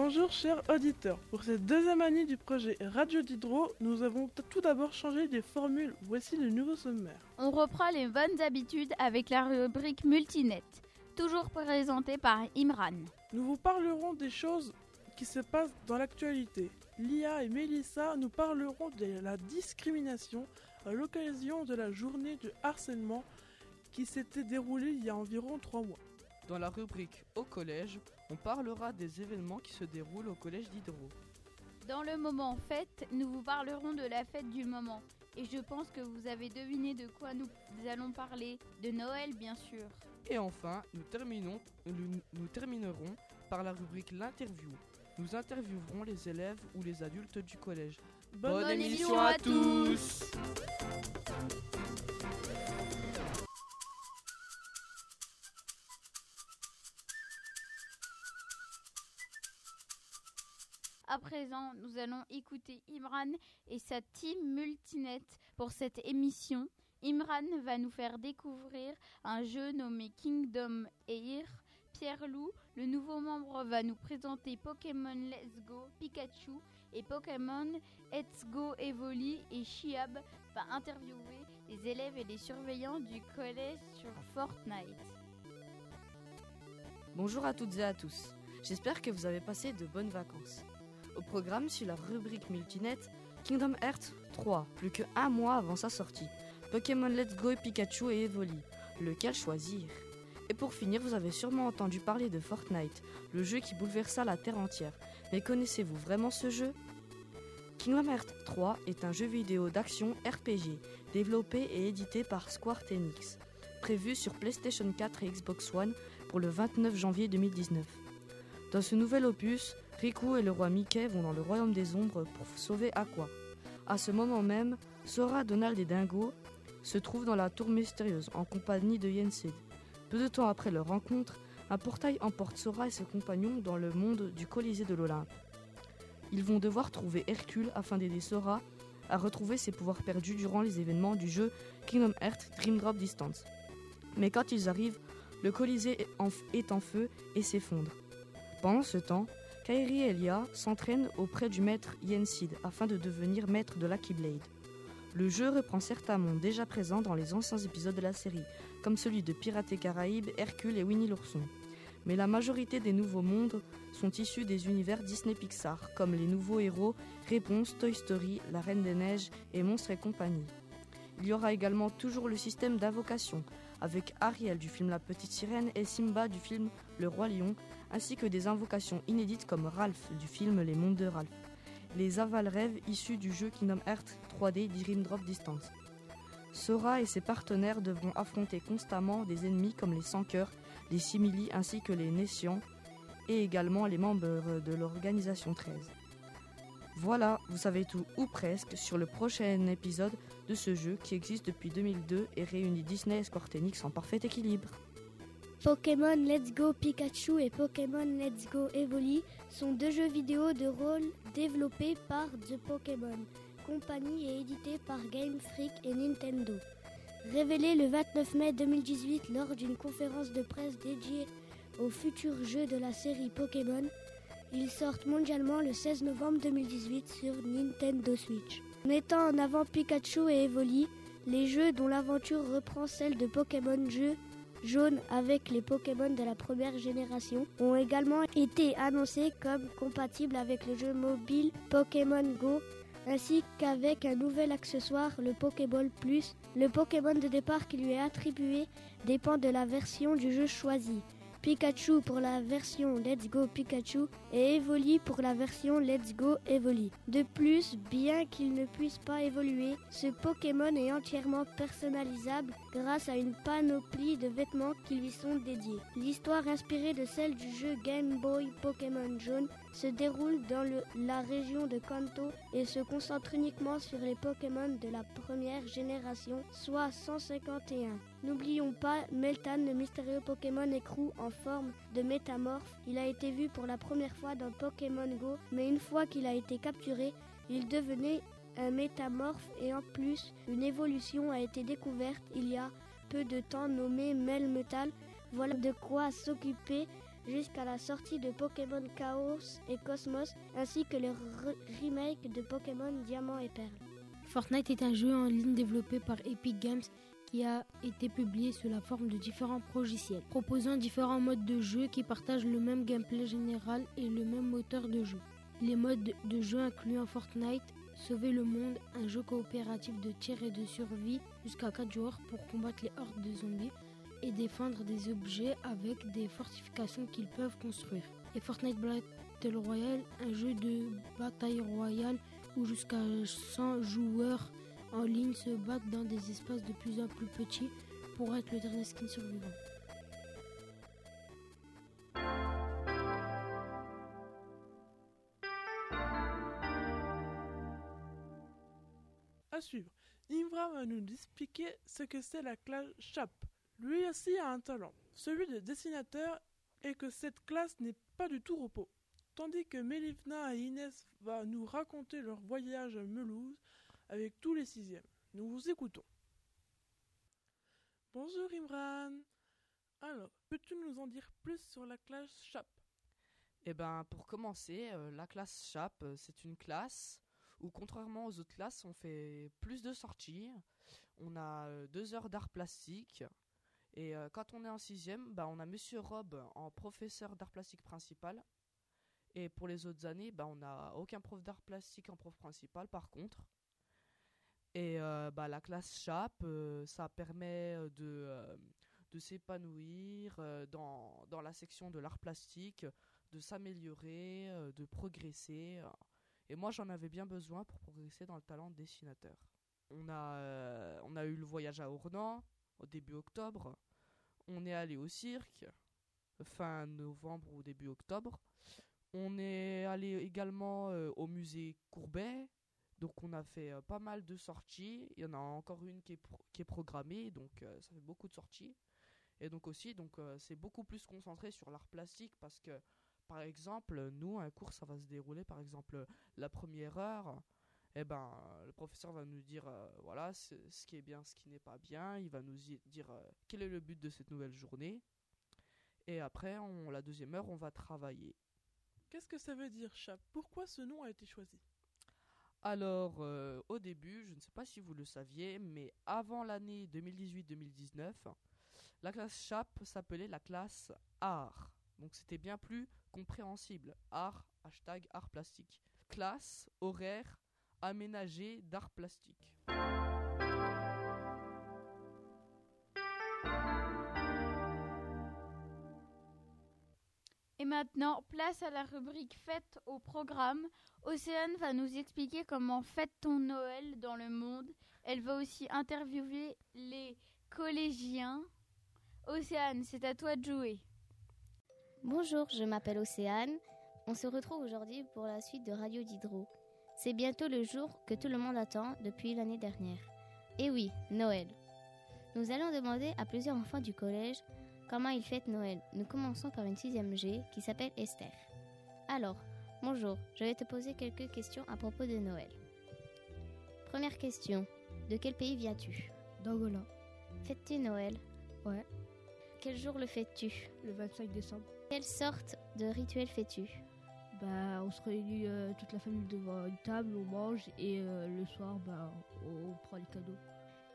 Bonjour chers auditeurs. Pour cette deuxième année du projet Radio Diderot, nous avons tout d'abord changé des formules. Voici le nouveau sommaire. On reprend les bonnes habitudes avec la rubrique Multinet, toujours présentée par Imran. Nous vous parlerons des choses qui se passent dans l'actualité. Lia et Mélissa nous parleront de la discrimination à l'occasion de la journée du harcèlement qui s'était déroulée il y a environ trois mois. Dans la rubrique Au collège, on parlera des événements qui se déroulent au collège d'Hydro. Dans le moment fête, nous vous parlerons de la fête du moment. Et je pense que vous avez deviné de quoi nous allons parler. De Noël, bien sûr. Et enfin, nous, terminons, nous, nous terminerons par la rubrique L'interview. Nous interviewerons les élèves ou les adultes du collège. Bonne, émission à tous À présent, nous allons écouter Imran et sa team Multinet pour cette émission. Imran va nous faire découvrir un jeu nommé Kingdom Air. Pierre Lou, le nouveau membre, va nous présenter Pokémon Let's Go Pikachu et Pokémon Let's Go Evoli et Chiab va interviewer les élèves et les surveillants du collège sur Fortnite. Bonjour à toutes et à tous. J'espère que vous avez passé de bonnes vacances. Au programme, sur la rubrique Multinet, Kingdom Hearts 3, plus que un mois avant sa sortie. Pokémon Let's Go, Pikachu et Evoli. Lequel choisir? Et pour finir, vous avez sûrement entendu parler de Fortnite, le jeu qui bouleversa la Terre entière. Mais connaissez-vous vraiment ce jeu? Kingdom Hearts 3 est un jeu vidéo d'action RPG, développé et édité par Square Enix, prévu sur PlayStation 4 et Xbox One pour le 29 janvier 2019. Dans ce nouvel opus, Riku et le roi Mickey vont dans le royaume des ombres pour sauver Aqua. À ce moment même, Sora, Donald et Dingo se trouvent dans la tour mystérieuse en compagnie de Yensid. Peu de temps après leur rencontre, un portail emporte Sora et ses compagnons dans le monde du Colisée de l'Olympe. Ils vont devoir trouver Hercule afin d'aider Sora à retrouver ses pouvoirs perdus durant les événements du jeu Kingdom Hearts Dream Drop Distance. Mais quand ils arrivent, le Colisée est en feu et s'effondre. Pendant ce temps, Kairi Elia s'entraînent auprès du maître Yensid afin de devenir maître de la. Le jeu reprend certains mondes déjà présents dans les anciens épisodes de la série, comme celui de Pirates et Caraïbes, Hercule et Winnie l'ourson. Mais la majorité des nouveaux mondes sont issus des univers Disney Pixar, comme les nouveaux héros Réponse, Toy Story, La Reine des Neiges et Monstres et compagnie. Il y aura également toujours le système d'invocation, avec Ariel du film La Petite Sirène et Simba du film Le Roi Lion, ainsi que des invocations inédites comme Ralph du film Les Mondes de Ralph. Les aval rêves issus du jeu Kingdom Hearts 3D Dream Drop Distance. Sora et ses partenaires devront affronter constamment des ennemis comme les Sans-Cœurs, les Simili ainsi que les Nessians et également les membres de l'organisation 13. Voilà, vous savez tout ou presque sur le prochain épisode de ce jeu qui existe depuis 2002 et réunit Disney et Square Enix en parfait équilibre. Pokémon Let's Go Pikachu et Pokémon Let's Go Evoli sont deux jeux vidéo de rôle développés par The Pokémon Company et édités par Game Freak et Nintendo. Révélés le 29 mai 2018 lors d'une conférence de presse dédiée aux futurs jeux de la série Pokémon, ils sortent mondialement le 16 novembre 2018 sur Nintendo Switch. Mettant en avant Pikachu et Evoli, les jeux dont l'aventure reprend celle de Pokémon Jeux jaune avec les Pokémon de la première génération ont également été annoncés comme compatibles avec le jeu mobile Pokémon Go ainsi qu'avec un nouvel accessoire, le Pokéball Plus. Le Pokémon de départ qui lui est attribué dépend de la version du jeu choisie. Pikachu pour la version Let's Go Pikachu et Evoli pour la version Let's Go Evoli. De plus, bien qu'il ne puisse pas évoluer, ce Pokémon est entièrement personnalisable grâce à une panoplie de vêtements qui lui sont dédiés. L'histoire inspirée de celle du jeu Game Boy Pokémon Jaune se déroule dans la région de Kanto et se concentre uniquement sur les Pokémon de la première génération, soit 151. N'oublions pas Meltan, le mystérieux Pokémon écrou en forme de métamorphe. Il a été vu pour la première fois dans Pokémon Go, mais une fois qu'il a été capturé, il devenait un métamorphe et en plus, une évolution a été découverte il y a peu de temps nommée Melmetal. Voilà de quoi s'occuper jusqu'à la sortie de Pokémon Chaos et Cosmos, ainsi que le remake de Pokémon Diamant et Perle. Fortnite est un jeu en ligne développé par Epic Games qui a été publié sous la forme de différents logiciels, proposant différents modes de jeu qui partagent le même gameplay général et le même moteur de jeu. Les modes de jeu incluant Fortnite, Sauver le monde, un jeu coopératif de tir et de survie jusqu'à 4 joueurs pour combattre les hordes de zombies et défendre des objets avec des fortifications qu'ils peuvent construire. Et Fortnite Battle Royale, un jeu de bataille royale où jusqu'à 100 joueurs en ligne se battent dans des espaces de plus en plus petits pour être le dernier skin survivant. À suivre, Imra va nous expliquer ce que c'est la classe CHAP. Lui aussi a un talent, celui de dessinateur, et que cette classe n'est pas du tout repos. Tandis que Melifna et Inès vont nous raconter leur voyage à Melouse avec tous les sixièmes. Nous vous écoutons. Bonjour Imran. Alors, peux-tu nous en dire plus sur la classe CHAP? Eh ben, pour commencer, euh, la classe CHAP, euh, c'est une classe où, contrairement aux autres classes, on fait plus de sorties. On a euh, deux heures d'art plastique. Et quand on est en sixième, bah, on a Monsieur Rob en professeur d'art plastique principal. Et pour les autres années, bah, on n'a aucun prof d'art plastique en prof principal, par contre. Et euh, bah, la classe CHAP, euh, ça permet euh, de, de s'épanouir dans, dans, la section de l'art plastique, de s'améliorer, de progresser. Et moi, j'en avais bien besoin pour progresser dans le talent de dessinateur. On a, on a eu le voyage à Ornans au début octobre. On est allé au cirque fin novembre ou début octobre. On est allé également au musée Courbet donc on a fait euh, pas mal de sorties. Il y en a encore une qui est, programmée, donc euh, ça fait beaucoup de sorties. Et donc aussi, donc euh, c'est beaucoup plus concentré sur l'art plastique parce que, par exemple, nous, un cours, ça va se dérouler, par exemple, la première heure. Eh ben, le professeur va nous dire, voilà, ce qui est bien, ce qui n'est pas bien. Il va nous dire quel est le but de cette nouvelle journée. Et après, on, la deuxième heure, on va travailler. Qu'est-ce que ça veut dire, chat Pourquoi ce nom a été choisi? Alors, euh, au début, je ne sais pas si vous le saviez, mais avant l'année 2018-2019, la classe CHAP s'appelait la classe art. Donc c'était bien plus compréhensible. Art, hashtag art plastique. Classe, horaire, aménagé d'art plastique. Et maintenant, place à la rubrique Fête au programme. Océane va nous expliquer comment fête ton Noël dans le monde. Elle va aussi interviewer les collégiens. Océane, c'est à toi de jouer. Bonjour, je m'appelle Océane. On se retrouve aujourd'hui pour la suite de Radio Diderot. C'est bientôt le jour que tout le monde attend depuis l'année dernière. Et oui, Noël. Nous allons demander à plusieurs enfants du collège comment ils fêtent Noël. Nous commençons par une sixième G qui s'appelle Esther. Alors, bonjour, je vais te poser quelques questions à propos de Noël. Première question, de quel pays viens-tu? D'Angola. Fêtes-tu Noël? Ouais. Quel jour le fêtes-tu? Le 25 décembre. Quelle sorte de rituel fais-tu Bah, on se réunit euh, toute la famille devant une table, on mange et euh, le soir, bah, on prend les cadeaux.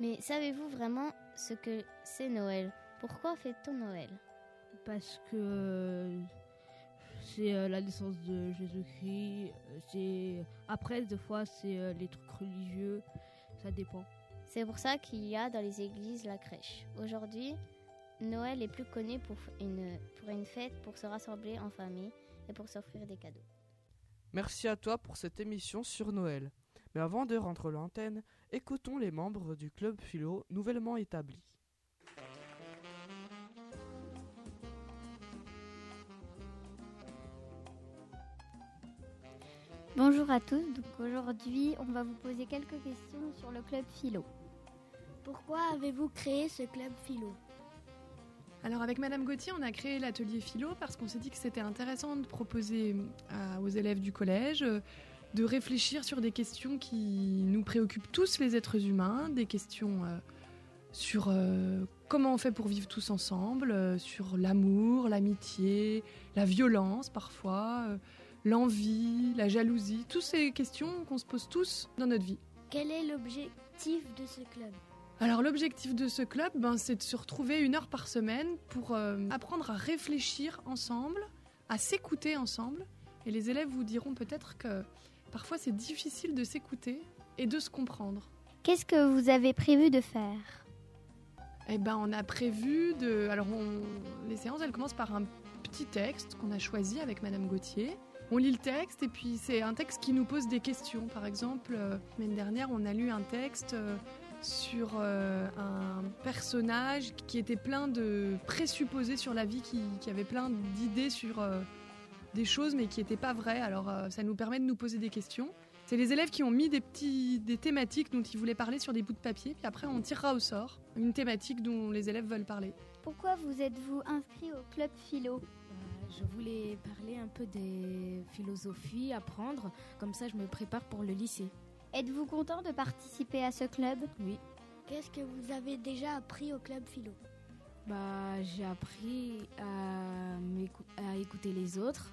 Mais savez-vous vraiment ce que c'est Noël? Pourquoi fait-on Noël? Parce que c'est euh, la naissance de Jésus-Christ. C'est après des fois c'est les trucs religieux, ça dépend. C'est pour ça qu'il y a dans les églises la crèche. Aujourd'hui, Noël est plus connu pour une, pour une fête, pour se rassembler en famille et pour s'offrir des cadeaux. Merci à toi pour cette émission sur Noël. Mais avant de rentrer l'antenne, écoutons les membres du club philo nouvellement établi. Bonjour à tous, donc aujourd'hui on va vous poser quelques questions sur le club philo. Pourquoi avez-vous créé ce club philo? Alors avec Madame Gauthier, on a créé l'atelier philo parce qu'on s'est dit que c'était intéressant de proposer aux élèves du collège euh, de réfléchir sur des questions qui nous préoccupent tous les êtres humains, des questions euh, sur euh, comment on fait pour vivre tous ensemble, euh, sur l'amour, l'amitié, la violence parfois, euh, l'envie, la jalousie, toutes ces questions qu'on se pose tous dans notre vie. Quel est l'objectif de ce club? Alors l'objectif de ce club, ben, c'est de se retrouver une heure par semaine pour euh, apprendre à réfléchir ensemble, à s'écouter ensemble. Et les élèves vous diront peut-être que parfois c'est difficile de s'écouter et de se comprendre. Qu'est-ce que vous avez prévu de faire? Eh ben, on a prévu de. Alors, on- les séances, elles commencent par un petit texte qu'on a choisi avec Madame Gauthier. On lit le texte et puis c'est un texte qui nous pose des questions. Par exemple, euh, la semaine dernière, on a lu un texte euh, sur euh, un personnage qui était plein de présupposés sur la vie, qui, qui avait plein d'idées sur euh, des choses mais qui n'étaient pas vraies. Alors, euh, ça nous permet de nous poser des questions. C'est les élèves qui ont mis des, petits, des thématiques dont ils voulaient parler sur des bouts de papier, puis après on tirera au sort une thématique dont les élèves veulent parler. Pourquoi vous êtes-vous inscrit au club philo? Je voulais parler un peu des philosophies, apprendre, comme ça je me prépare pour le lycée. Êtes-vous content de participer à ce club? Oui. Qu'est-ce que vous avez déjà appris au club philo? Bah, j'ai appris à, écouter les autres,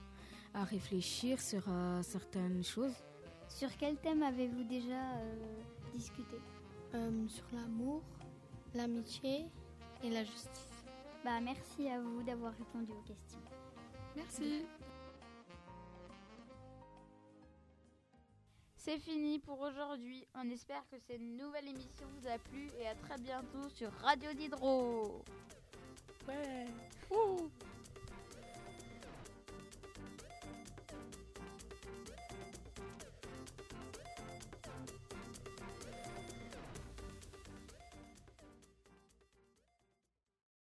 à réfléchir sur euh, certaines choses. Sur quel thème avez-vous déjà euh, discuté? Euh, sur l'amour, l'amitié et la justice. Bah merci à vous d'avoir répondu aux questions. Merci. C'est fini pour aujourd'hui. On espère que cette nouvelle émission vous a plu et à très bientôt sur Radio Diderot. Ouais. Ouh.